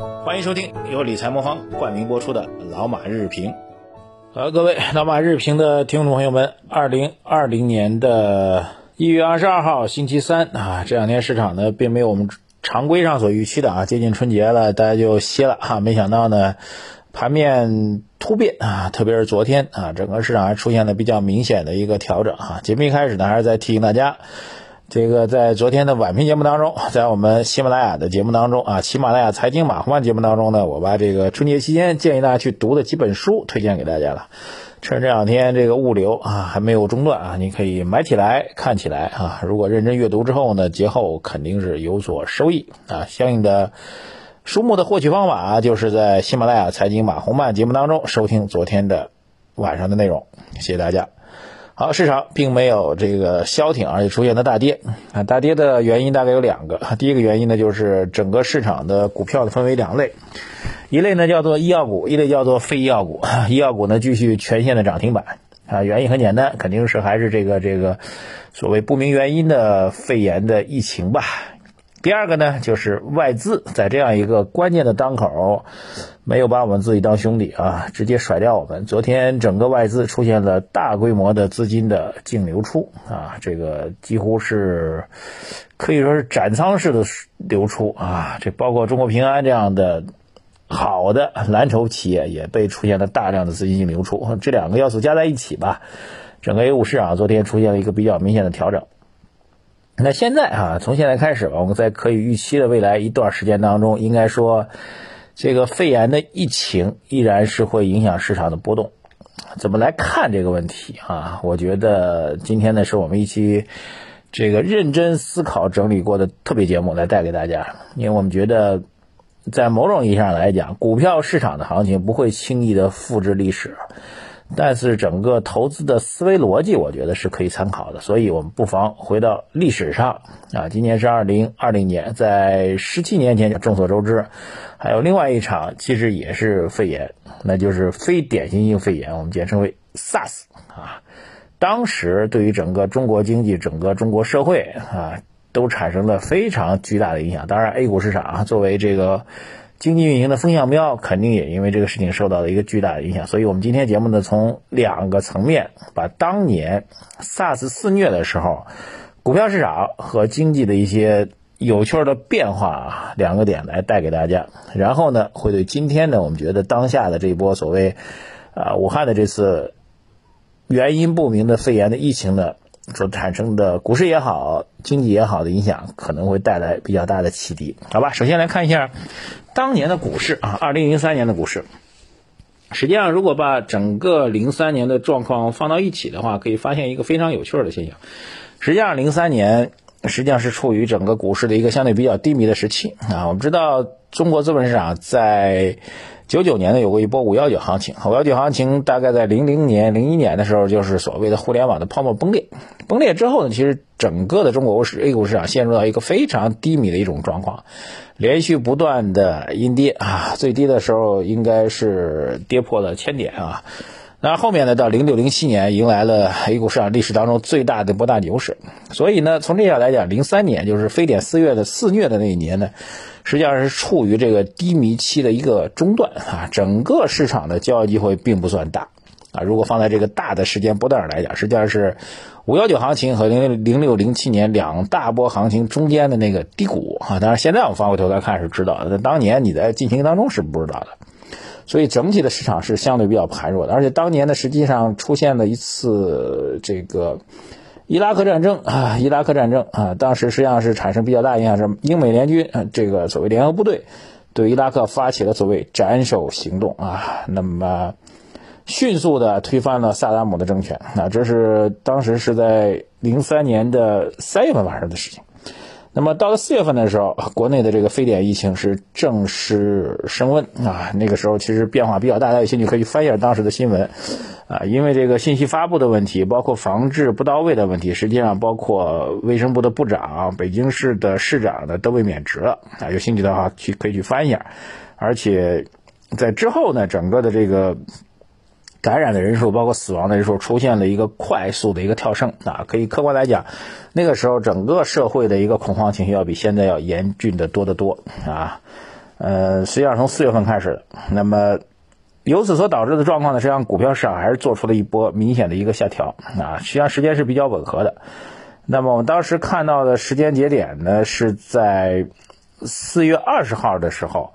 欢迎收听由理财魔方冠名播出的《老马日评》。好，各位老马日评的听众朋友们，二零二零年的一月二十二号星期三啊，这两天市场呢并没有我们常规上所预期的啊，接近春节了，大家就歇了哈。没想到呢，盘面突变啊，特别是昨天啊，整个市场还出现了比较明显的一个调整啊。节目一开始呢，还是在提醒大家。这个在昨天的晚评节目当中，在我们喜马拉雅的节目当中啊，喜马拉雅财经马红漫节目当中呢，我把这个春节期间建议大家去读的几本书推荐给大家了。趁这两天这个物流啊还没有中断啊，你可以买起来看起来啊。如果认真阅读之后呢，节后肯定是有所收益啊。相应的书目的获取方法就是在喜马拉雅财经马红漫节目当中收听昨天的晚上的内容。谢谢大家。好，市场并没有这个消停，而且出现了大跌啊！大跌的原因大概有两个。第一个原因呢，就是整个市场的股票呢分为两类，一类呢叫做医药股，一类叫做非医药股。医药股呢继续全线的涨停板啊，原因很简单，肯定是还是这个这个所谓不明原因的肺炎的疫情吧。第二个呢，就是外资在这样一个关键的当口，没有把我们自己当兄弟啊，直接甩掉我们。昨天整个外资出现了大规模的资金的净流出啊，这个几乎是可以说是斩仓式的流出啊。这包括中国平安这样的好的蓝筹企业也被出现了大量的资金净流出，这两个要素加在一起吧，整个 A 股市场昨天出现了一个比较明显的调整。那现在啊，从现在开始吧，我们在可以预期的未来一段时间当中，应该说，这个肺炎的疫情依然是会影响市场的波动。怎么来看这个问题啊？我觉得今天呢，是我们一期这个认真思考整理过的特别节目来带给大家，因为我们觉得，在某种意义上来讲，股票市场的行情不会轻易的复制历史。但是整个投资的思维逻辑，我觉得是可以参考的，所以我们不妨回到历史上啊。今年是二零二零年，在十七年前，众所周知，还有另外一场，其实也是肺炎，那就是非典型性肺炎，我们简称为 SARS 啊。当时对于整个中国经济、整个中国社会啊，都产生了非常巨大的影响。当然，A 股市场啊，作为这个。经济运行的风向标肯定也因为这个事情受到了一个巨大的影响，所以我们今天节目呢，从两个层面把当年 SARS 肆虐的时候，股票市场和经济的一些有趣的变化啊两个点来带给大家，然后呢，会对今天呢，我们觉得当下的这一波所谓啊武汉的这次原因不明的肺炎的疫情呢，所产生的股市也好，经济也好的影响，可能会带来比较大的启迪，好吧？首先来看一下。当年的股市啊，二零零三年的股市，实际上如果把整个零三年的状况放到一起的话，可以发现一个非常有趣的现象。实际上，零三年实际上是处于整个股市的一个相对比较低迷的时期啊。我们知道，中国资本市场在九九年呢有过一波五幺九行情，五幺九行情大概在零零年、零一年的时候，就是所谓的互联网的泡沫崩裂。崩裂之后呢，其实整个的中国市 A 股市场陷入到一个非常低迷的一种状况。连续不断的阴跌啊，最低的时候应该是跌破了千点啊。那后面呢，到零六零七年迎来了 A 股市场历史当中最大的波大牛市。所以呢，从这样来讲，零三年就是非典肆虐的肆虐的那一年呢，实际上是处于这个低迷期的一个中段啊。整个市场的交易机会并不算大啊。如果放在这个大的时间波段上来讲，实际上是。五幺九行情和零零六零七年两大波行情中间的那个低谷啊，当然现在我们翻回头来看是知道的，但当年你在进行当中是不知道的，所以整体的市场是相对比较盘弱的，而且当年呢实际上出现了一次这个伊拉克战争啊，伊拉克战争啊，当时实际上是产生比较大影响，是英美联军啊这个所谓联合部队对伊拉克发起了所谓斩首行动啊，那么。迅速的推翻了萨达姆的政权，那这是当时是在零三年的三月份发生的事情。那么到了四月份的时候，国内的这个非典疫情是正式升温啊。那个时候其实变化比较大，大家有兴趣可以翻一下当时的新闻啊。因为这个信息发布的问题，包括防治不到位的问题，实际上包括卫生部的部长、北京市的市长呢都被免职了啊。有兴趣的话去可以去翻一下。而且在之后呢，整个的这个。感染的人数，包括死亡的人数，出现了一个快速的一个跳升啊！可以客观来讲，那个时候整个社会的一个恐慌情绪要比现在要严峻的多得多啊！呃，实际上从四月份开始。那么由此所导致的状况呢，实际上股票市场还是做出了一波明显的一个下调啊，实际上时间是比较吻合的。那么我们当时看到的时间节点呢，是在四月二十号的时候，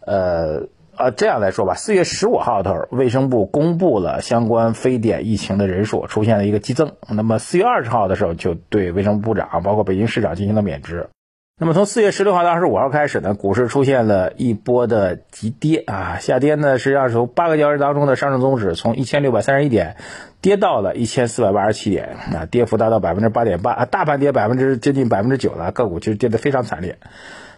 呃。呃，这样来说吧，四月十五号头，卫生部公布了相关非典疫情的人数出现了一个激增。那么四月二十号的时候，就对卫生部长包括北京市长进行了免职。那么从四月十六号到二十五号开始呢，股市出现了一波的急跌啊，下跌呢实际上是从八个交易日当中的上证综指从一千六百三十一点跌到了一千四百八十七点啊，跌幅达到百分之八点八啊，大盘跌百分之接近百分之九了，个股其实跌得非常惨烈。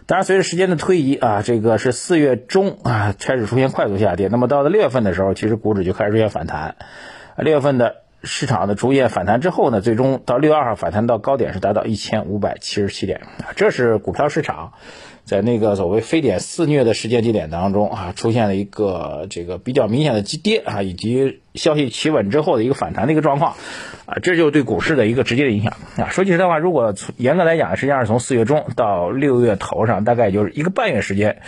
当然，随着时间的推移啊，这个是四月中啊开始出现快速下跌。那么到了六月份的时候，其实股指就开始出现反弹。六月份的市场的逐渐反弹之后呢，最终到六月二号反弹到高点是达到一千五百七十七点，这是股票市场。在那个所谓非典肆虐的时间节点当中啊，出现了一个这个比较明显的急跌啊，以及消息企稳之后的一个反弹的一个状况啊，这就对股市的一个直接的影响啊。说句实在话，如果从严格来讲，实际上是从四月中到六月头上，大概就是一个半月时间，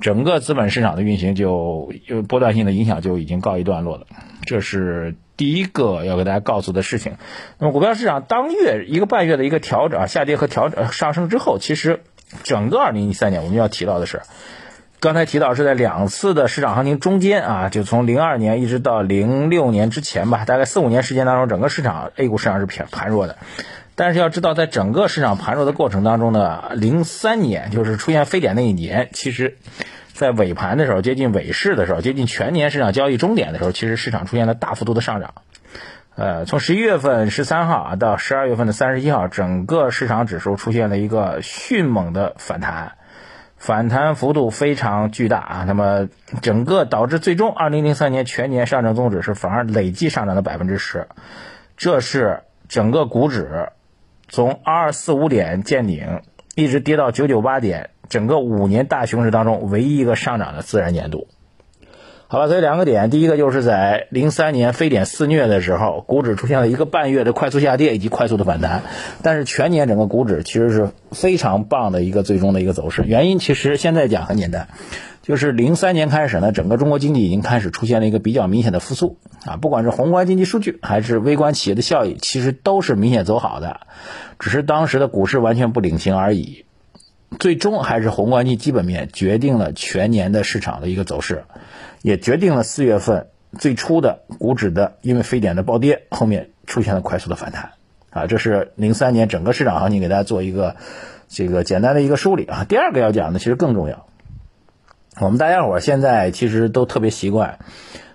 整个资本市场的运行就波段性的影响就已经告一段落了。这是第一个要给大家告诉的事情。那么股票市场当月一个半月的一个调整啊、下跌和调整上升之后，其实。整个二零一三年，我们要提到的是，刚才提到是在两次的市场行情中间啊，就从零二年一直到零六年之前吧，大概四五年时间当中，整个市场 A 股市场是偏盘弱的。但是要知道，在整个市场盘弱的过程当中呢，零三年就是出现非典那一年，其实，在尾盘的时候，接近尾市的时候，接近全年市场交易终点的时候，其实市场出现了大幅度的上涨。呃，从十一月份十三号啊到十二月份的三十一号，整个市场指数出现了一个迅猛的反弹，反弹幅度非常巨大啊。那么整个导致最终二零零三年全年上证综指是反而累计上涨了百分之十，这是整个股指从二二四五点见顶，一直跌到九九八点，整个五年大熊市当中唯一一个上涨的自然年度。好吧，所以两个点，第一个就是在零三年非典肆虐的时候，股指出现了一个半月的快速下跌以及快速的反弹，但是全年整个股指其实是非常棒的一个最终的一个走势。原因其实现在讲很简单，就是零三年开始呢，整个中国经济已经开始出现了一个比较明显的复苏啊，不管是宏观经济数据还是微观企业的效益，其实都是明显走好的，只是当时的股市完全不领情而已。最终还是宏观经济基本面决定了全年的市场的一个走势。也决定了四月份最初的股指的因为非典的暴跌，后面出现了快速的反弹啊，这是零三年整个市场行情给大家做一个这个简单的一个梳理啊。第二个要讲的其实更重要，我们大家伙现在其实都特别习惯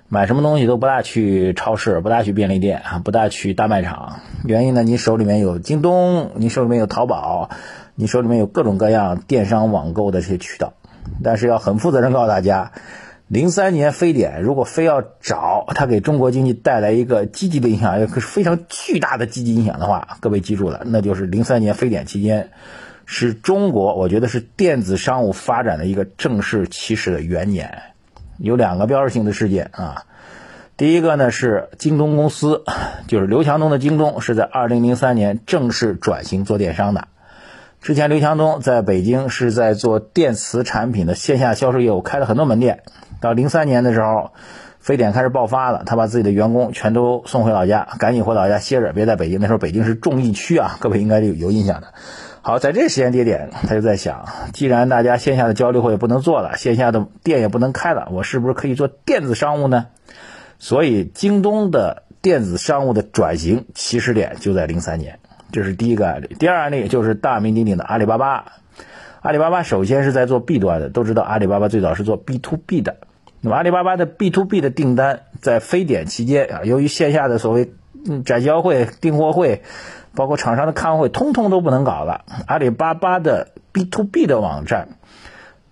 买什么东西都不大去超市，不大去便利店啊，不大去大卖场。原因呢，你手里面有京东，你手里面有淘宝，你手里面有各种各样电商网购的这些渠道，但是要很负责任告诉大家。零三年非典，如果非要找它给中国经济带来一个积极的影响，一个非常巨大的积极影响的话，各位记住了，那就是零三年非典期间，是中国我觉得是电子商务发展的一个正式起始的元年。有两个标志性的事件啊，第一个呢是京东公司，就是刘强东的京东，是在二零零三年正式转型做电商的。之前刘强东在北京是在做电磁产品的线下销售业务，开了很多门店。到零三年的时候，非典开始爆发了，他把自己的员工全都送回老家，赶紧回老家歇着，别在北京。那时候北京是重疫区啊，各位应该有有印象的。好，在这个时间节点，他就在想，既然大家线下的交流会也不能做了，线下的店也不能开了，我是不是可以做电子商务呢？所以，京东的电子商务的转型起始点就在零三年，这是第一个案例。第二案例就是大名鼎鼎的阿里巴巴。阿里巴巴首先是在做 B 端的，都知道阿里巴巴最早是做 B to B 的。那么阿里巴巴的 B to B 的订单在非典期间啊，由于线下的所谓展销会、订货会，包括厂商的看会，通通都不能搞了。阿里巴巴的 B to B 的网站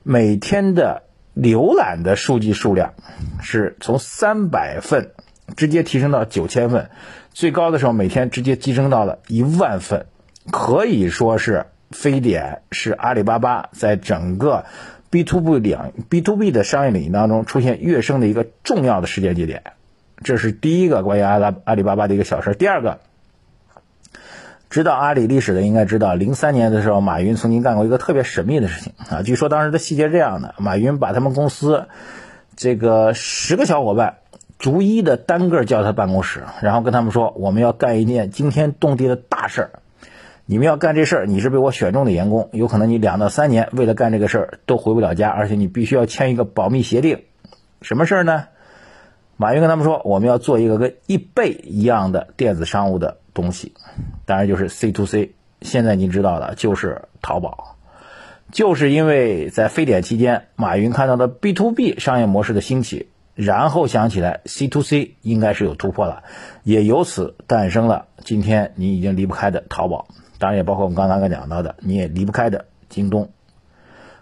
每天的浏览的数据数量是从三百份直接提升到九千份，最高的时候每天直接激增到了一万份，可以说是非典是阿里巴巴在整个。B to B 两 B to B 的商业领域当中出现跃升的一个重要的时间节点，这是第一个关于阿拉阿里巴巴的一个小事。第二个，知道阿里历史的应该知道，零三年的时候，马云曾经干过一个特别神秘的事情啊。据说当时的细节是这样的：马云把他们公司这个十个小伙伴逐一的单个叫他办公室，然后跟他们说：“我们要干一件惊天动地的大事儿。你们要干这事儿，你是被我选中的员工，有可能你两到三年为了干这个事儿都回不了家，而且你必须要签一个保密协定。什么事儿呢？马云跟他们说：我们要做一个跟易贝一样的电子商务的。”东西，当然就是 C to C。现在您知道的，就是淘宝。就是因为在非典期间，马云看到的 B to B 商业模式的兴起，然后想起来 C to C 应该是有突破了，也由此诞生了今天你已经离不开的淘宝。当然也包括我们刚刚讲到的，你也离不开的京东。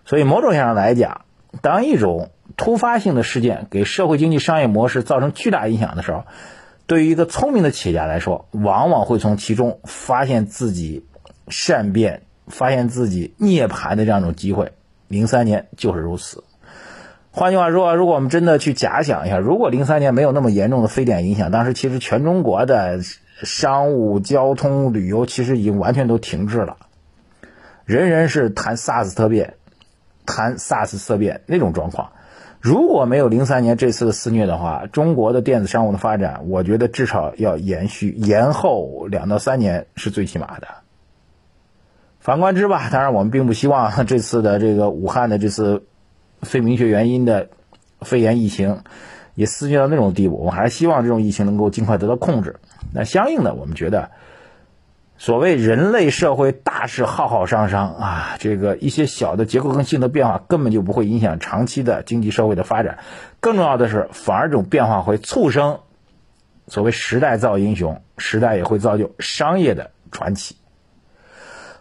所以某种意义上来讲，当一种突发性的事件给社会经济商业模式造成巨大影响的时候，对于一个聪明的企业家来说，往往会从其中发现自己善变、发现自己涅槃的这样一种机会。零三年就是如此。换句话说，如果我们真的去假想一下，如果零三年没有那么严重的非典影响，当时其实全中国的商务、交通、旅游其实已经完全都停滞了，人人是谈 SARS 特变、谈 SARS 色变那种状况。如果没有零三年这次的肆虐的话，中国的电子商务的发展，我觉得至少要延续延后两到三年是最起码的。反观之吧，当然我们并不希望这次的这个武汉的这次非明确原因的肺炎疫情也肆虐到那种地步，我们还是希望这种疫情能够尽快得到控制。那相应的，我们觉得。所谓人类社会大事浩浩汤汤啊，这个一些小的结构性的变化根本就不会影响长期的经济社会的发展。更重要的是，反而这种变化会促生所谓时代造英雄，时代也会造就商业的传奇。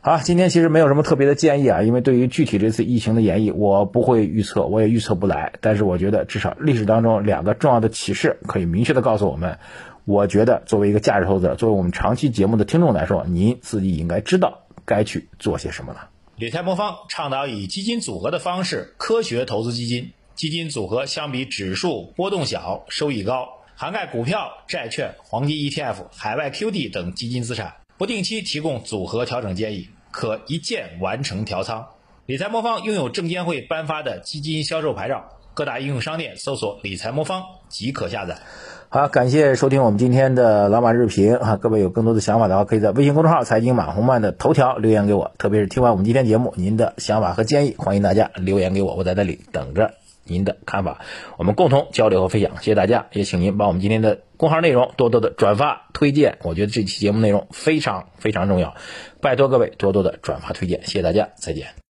好，今天其实没有什么特别的建议啊，因为对于具体这次疫情的演绎，我不会预测，我也预测不来。但是我觉得，至少历史当中两个重要的启示可以明确的告诉我们。我觉得，作为一个价值投资者，作为我们长期节目的听众来说，您自己应该知道该去做些什么了。理财魔方倡导以基金组合的方式科学投资基金，基金组合相比指数波动小，收益高，涵盖股票、债券、黄金 ETF、海外 QD 等基金资产，不定期提供组合调整建议，可一键完成调仓。理财魔方拥有证监会颁发的基金销售牌照，各大应用商店搜索“理财魔方”即可下载。好，感谢收听我们今天的老马日评啊！各位有更多的想法的话，可以在微信公众号“财经马红漫”的头条留言给我。特别是听完我们今天节目，您的想法和建议，欢迎大家留言给我，我在那里等着您的看法，我们共同交流和分享。谢谢大家，也请您把我们今天的公号内容多多的转发推荐。我觉得这期节目内容非常非常重要，拜托各位多多的转发推荐。谢谢大家，再见。